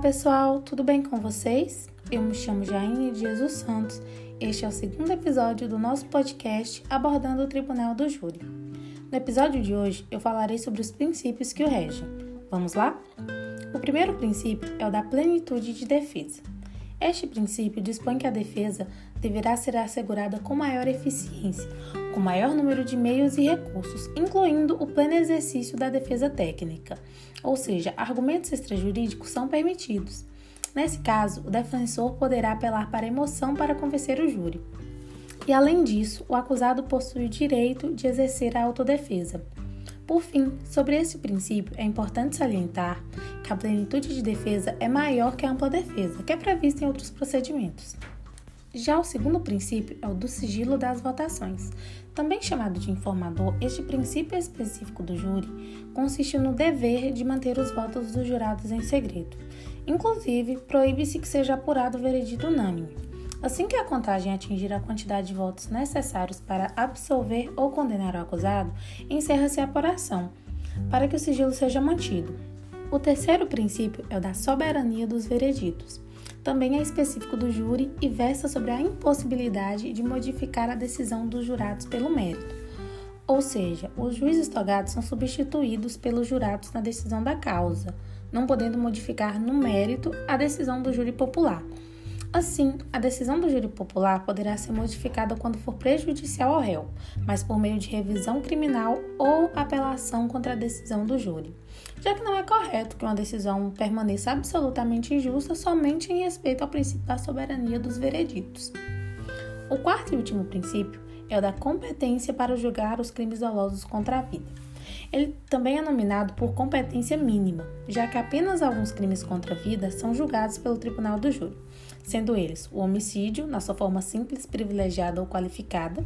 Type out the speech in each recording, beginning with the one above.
pessoal, tudo bem com vocês? Eu me chamo Jaine de Jesus Santos. Este é o segundo episódio do nosso podcast abordando o Tribunal do Júri. No episódio de hoje, eu falarei sobre os princípios que o regem. Vamos lá? O primeiro princípio é o da plenitude de defesa. Este princípio dispõe que a defesa deverá ser assegurada com maior eficiência, com maior número de meios e recursos, incluindo o pleno exercício da defesa técnica, ou seja, argumentos extrajurídicos são permitidos. Nesse caso, o defensor poderá apelar para emoção para convencer o júri. E além disso, o acusado possui o direito de exercer a autodefesa. Por fim, sobre esse princípio, é importante salientar que a plenitude de defesa é maior que a ampla defesa, que é prevista em outros procedimentos. Já o segundo princípio é o do sigilo das votações. Também chamado de informador, este princípio específico do júri consiste no dever de manter os votos dos jurados em segredo. Inclusive, proíbe-se que seja apurado o veredito unânime. Assim que a contagem atingir a quantidade de votos necessários para absolver ou condenar o acusado, encerra-se a apuração, para que o sigilo seja mantido. O terceiro princípio é o da soberania dos vereditos também é específico do júri e versa sobre a impossibilidade de modificar a decisão dos jurados pelo mérito. Ou seja, os juízes togados são substituídos pelos jurados na decisão da causa, não podendo modificar no mérito a decisão do júri popular. Assim, a decisão do júri popular poderá ser modificada quando for prejudicial ao réu, mas por meio de revisão criminal ou apelação contra a decisão do júri, já que não é correto que uma decisão permaneça absolutamente injusta somente em respeito ao princípio da soberania dos vereditos. O quarto e último princípio é o da competência para julgar os crimes dolosos contra a vida. Ele também é nominado por competência mínima, já que apenas alguns crimes contra a vida são julgados pelo tribunal do júri sendo eles o homicídio, na sua forma simples, privilegiada ou qualificada,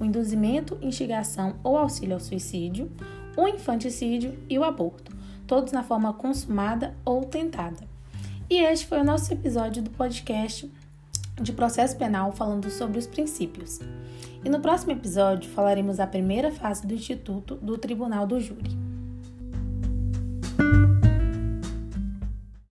o induzimento, instigação ou auxílio ao suicídio, o infanticídio e o aborto, todos na forma consumada ou tentada. E este foi o nosso episódio do podcast de processo penal falando sobre os princípios. E no próximo episódio falaremos da primeira fase do Instituto do Tribunal do Júri.